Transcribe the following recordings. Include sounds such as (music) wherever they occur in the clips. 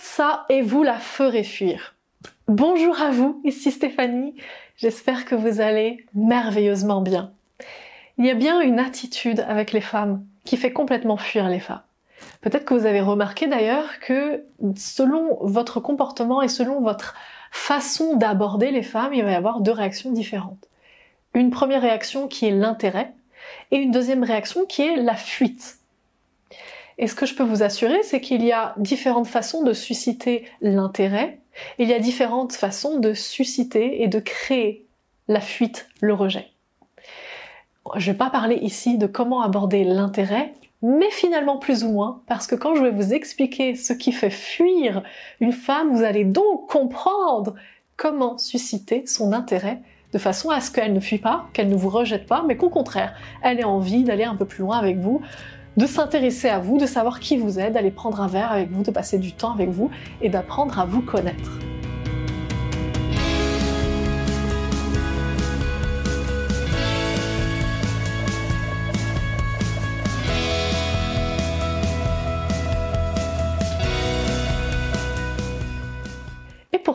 ça et vous la ferez fuir. Bonjour à vous, ici Stéphanie. J'espère que vous allez merveilleusement bien. Il y a bien une attitude avec les femmes qui fait complètement fuir les femmes. Peut-être que vous avez remarqué d'ailleurs que selon votre comportement et selon votre façon d'aborder les femmes, il va y avoir deux réactions différentes. Une première réaction qui est l'intérêt et une deuxième réaction qui est la fuite. Et ce que je peux vous assurer, c'est qu'il y a différentes façons de susciter l'intérêt, il y a différentes façons de susciter et de créer la fuite, le rejet. Je ne vais pas parler ici de comment aborder l'intérêt, mais finalement plus ou moins, parce que quand je vais vous expliquer ce qui fait fuir une femme, vous allez donc comprendre comment susciter son intérêt de façon à ce qu'elle ne fuit pas, qu'elle ne vous rejette pas, mais qu'au contraire, elle ait envie d'aller un peu plus loin avec vous, de s'intéresser à vous, de savoir qui vous êtes, d'aller prendre un verre avec vous, de passer du temps avec vous et d'apprendre à vous connaître.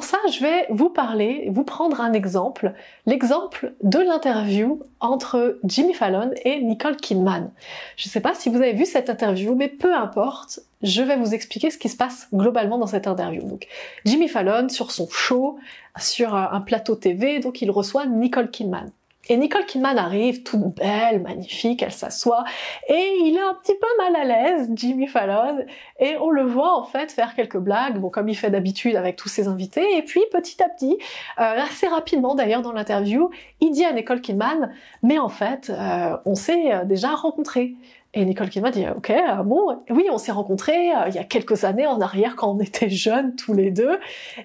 Ça, je vais vous parler, vous prendre un exemple, l'exemple de l'interview entre Jimmy Fallon et Nicole Kidman. Je ne sais pas si vous avez vu cette interview, mais peu importe, je vais vous expliquer ce qui se passe globalement dans cette interview. Donc, Jimmy Fallon, sur son show, sur un plateau TV, donc il reçoit Nicole Kidman. Et Nicole Kidman arrive, toute belle, magnifique, elle s'assoit, et il est un petit peu mal à l'aise, Jimmy Fallon, et on le voit en fait faire quelques blagues, bon comme il fait d'habitude avec tous ses invités, et puis petit à petit, euh, assez rapidement d'ailleurs dans l'interview, il dit à Nicole Kidman, mais en fait, euh, on s'est euh, déjà rencontrés. Et Nicole Kidman dit ok bon oui on s'est rencontrés il y a quelques années en arrière quand on était jeunes tous les deux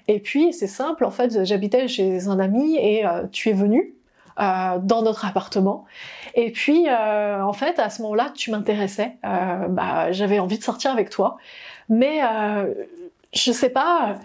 et puis c'est simple en fait j'habitais chez un ami et tu es venu euh, dans notre appartement. Et puis, euh, en fait, à ce moment-là, tu m'intéressais. Euh, bah, j'avais envie de sortir avec toi, mais je sais pas.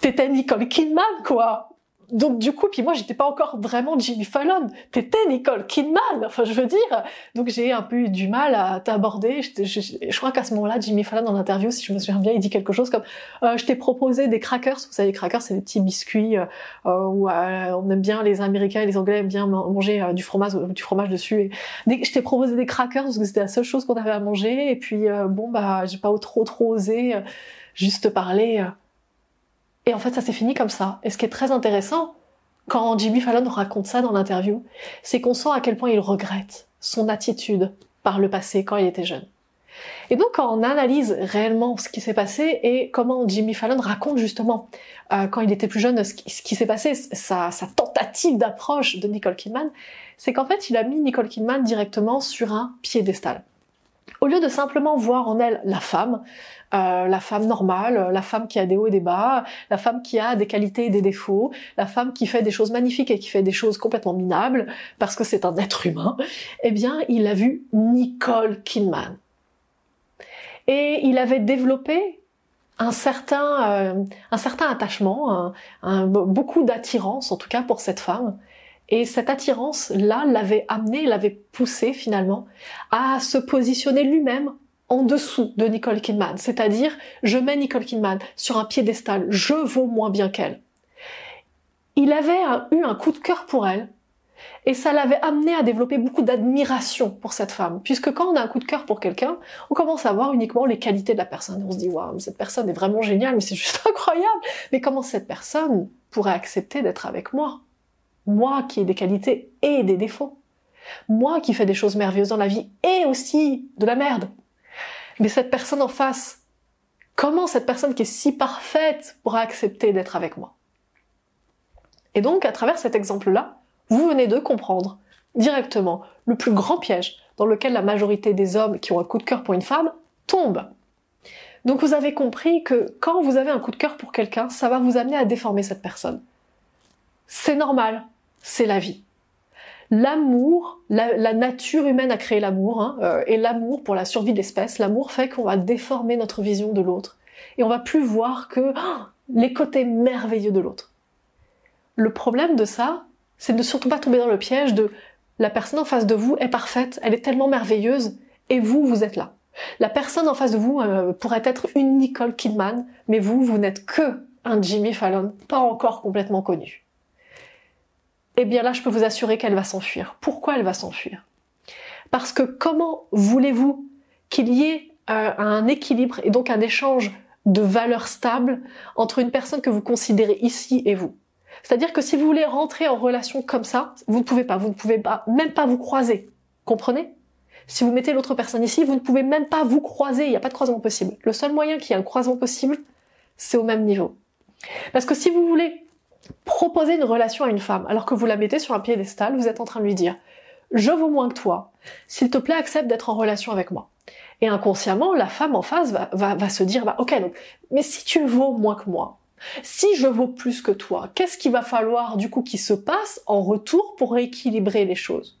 T'étais Nicole Kidman, quoi donc du coup, puis moi j'étais pas encore vraiment Jimmy Fallon, t'étais Nicole Kidman, enfin je veux dire. Donc j'ai un peu eu du mal à t'aborder. Je, crois qu'à ce moment-là, Jimmy Fallon en interview, si je me souviens bien, il dit quelque chose comme euh, je t'ai proposé des crackers. Vous savez, les crackers, c'est des petits biscuits euh, euh où euh, on aime bien les Américains et les Anglais aiment bien manger euh, du fromage, du fromage dessus. Et je t'ai proposé des crackers parce que c'était la seule chose qu'on avait à manger. Et puis bon bah j'ai pas trop trop osé juste parler et en fait, ça s'est fini comme ça. Et ce qui est très intéressant, quand Jimmy Fallon raconte ça dans l'interview, c'est qu'on sent à quel point il regrette son attitude par le passé quand il était jeune. Et donc quand on analyse réellement ce qui s'est passé et comment Jimmy Fallon raconte justement euh, quand il était plus jeune ce qui, s'est passé, sa, sa tentative d'approche de Nicole Kidman, c'est qu'en fait il a mis Nicole Kidman directement sur un piédestal. Au lieu de simplement voir en elle la femme, euh, la femme normale, la femme qui a des hauts et des bas, la femme qui a des qualités et des défauts, la femme qui fait des choses magnifiques et qui fait des choses complètement minables parce que c'est un être humain, (laughs) eh bien, il a vu Nicole Kidman. Et il avait développé un certain, euh, un certain attachement, beaucoup d'attirance en tout cas pour cette femme. Et cette attirance-là l'avait amené, l'avait poussé finalement à se positionner lui-même en dessous de Nicole Kidman. C'est-à-dire, je mets Nicole Kidman sur un piédestal, je vaux moins bien qu'elle. Il avait eu un coup de cœur pour elle, et ça l'avait amené à développer beaucoup d'admiration pour cette femme. Puisque quand on a un coup de cœur pour quelqu'un, on commence à voir uniquement les qualités de la personne. On se dit, waouh, cette personne est vraiment géniale, mais c'est juste (laughs) incroyable. Mais comment cette personne pourrait accepter d'être avec moi? Moi qui ai des qualités et des défauts. Moi qui fais des choses merveilleuses dans la vie et aussi de la merde. Mais cette personne en face, comment cette personne qui est si parfaite pourra accepter d'être avec moi? Et donc, à travers cet exemple-là, vous venez de comprendre directement le plus grand piège dans lequel la majorité des hommes qui ont un coup de cœur pour une femme tombent. Donc vous avez compris que quand vous avez un coup de cœur pour quelqu'un, ça va vous amener à déformer cette personne. C'est normal, c'est la vie. L'amour, la, nature humaine a créé l'amour, hein, euh, et l'amour pour la survie de l'espèce, l'amour fait qu'on va déformer notre vision de l'autre, et on va plus voir que oh, les côtés merveilleux de l'autre. Le problème de ça, c'est de surtout pas tomber dans le piège de la personne en face de vous est parfaite, elle est tellement merveilleuse, et vous, vous êtes là. La personne en face de vous euh, pourrait être une Nicole Kidman, mais vous, vous n'êtes que un Jimmy Fallon, pas encore complètement connu. Eh bien là, je peux vous assurer qu'elle va s'enfuir. Pourquoi elle va s'enfuir? Parce que comment voulez-vous qu'il y ait euh, un équilibre et donc un échange de valeurs stables entre une personne que vous considérez ici et vous? C'est-à-dire que si vous voulez rentrer en relation comme ça, vous ne pouvez pas, vous ne pouvez pas, même pas vous croiser. Comprenez? Si vous mettez l'autre personne ici, vous ne pouvez même pas vous croiser, il n'y a pas de croisement possible. Le seul moyen qu'il y ait un croisement possible, c'est au même niveau. Parce que si vous voulez proposer une relation à une femme, alors que vous la mettez sur un piédestal, vous êtes en train de lui dire je vaux moins que toi, s'il te plaît, accepte d'être en relation avec moi. Et inconsciemment, la femme en face va, va, se dire, bah, ok, donc, mais si tu vaux moins que moi, si je vaux plus que toi, qu'est-ce qu'il va falloir du coup qui se passe en retour pour rééquilibrer les choses?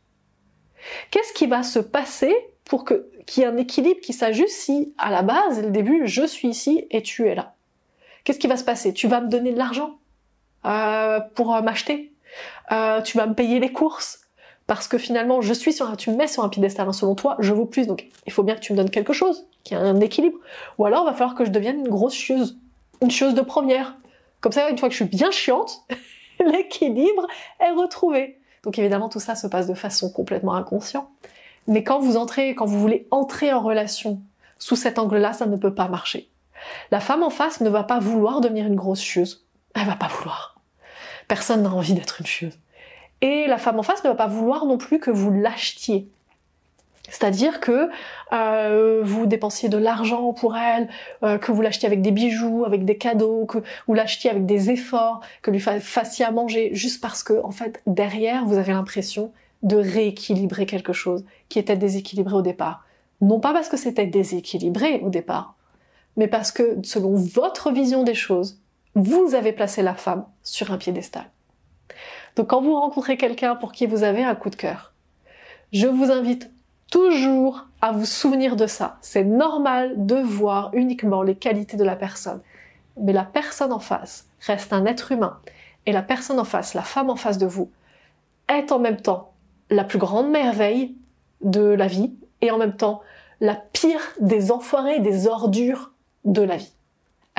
Qu'est-ce qui va se passer pour que qu'il y ait un équilibre qui s'ajuste si à la base, le début, je suis ici et tu es là Qu'est-ce qui va se passer? Tu vas me donner de l'argent? Euh, pour euh, m'acheter euh, Tu vas me payer les courses parce que finalement, je suis sur un, tu me mets sur un piédestal, hein, selon toi, je vaux plus, donc il faut bien que tu me donnes quelque chose, qu'il y ait un équilibre. Ou alors, il va falloir que je devienne une grosse chieuse, une chose de première. Comme ça, une fois que je suis bien chiante, (laughs) l'équilibre est retrouvé. Donc évidemment, tout ça se passe de façon complètement inconsciente. Mais quand vous entrez, quand vous voulez entrer en relation sous cet angle-là, ça ne peut pas marcher. La femme en face ne va pas vouloir devenir une grosse chieuse. Elle va pas vouloir. Personne n'a envie d'être une chieuse. Et la femme en face ne va pas vouloir non plus que vous l'achetiez. C'est-à-dire que euh, vous dépensiez de l'argent pour elle, euh, que vous l'achetiez avec des bijoux, avec des cadeaux, que vous l'achetiez avec des efforts, que lui fassiez à manger, juste parce que en fait derrière vous avez l'impression de rééquilibrer quelque chose qui était déséquilibré au départ. Non pas parce que c'était déséquilibré au départ, mais parce que selon votre vision des choses, vous avez placé la femme sur un piédestal. Donc quand vous rencontrez quelqu'un pour qui vous avez un coup de cœur, je vous invite toujours à vous souvenir de ça. C'est normal de voir uniquement les qualités de la personne. Mais la personne en face reste un être humain. Et la personne en face, la femme en face de vous, est en même temps la plus grande merveille de la vie et en même temps la pire des enfoirés, des ordures de la vie.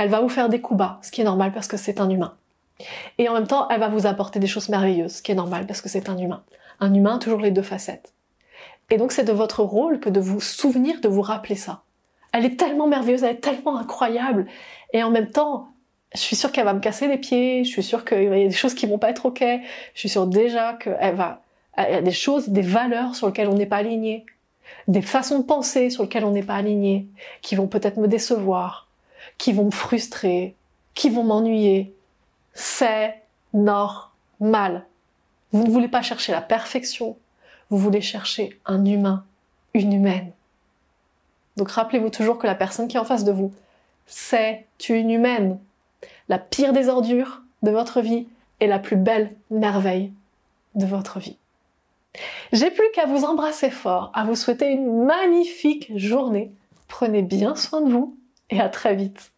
Elle va vous faire des coups bas, ce qui est normal parce que c'est un humain. Et en même temps, elle va vous apporter des choses merveilleuses, ce qui est normal parce que c'est un humain. Un humain, toujours les deux facettes. Et donc c'est de votre rôle que de vous souvenir, de vous rappeler ça. Elle est tellement merveilleuse, elle est tellement incroyable. Et en même temps, je suis sûre qu'elle va me casser les pieds, je suis sûre qu'il y a des choses qui vont pas être ok, je suis sûre déjà qu'elle va, il y a des choses, des valeurs sur lesquelles on n'est pas aligné, des façons de penser sur lesquelles on n'est pas aligné, qui vont peut-être me décevoir, qui vont me frustrer, qui vont m'ennuyer. C'est normal. Vous ne voulez pas chercher la perfection, vous voulez chercher un humain, une humaine. Donc rappelez-vous toujours que la personne qui est en face de vous, c'est une humaine. La pire des ordures de votre vie et la plus belle merveille de votre vie. J'ai plus qu'à vous embrasser fort, à vous souhaiter une magnifique journée. Prenez bien soin de vous et à très vite.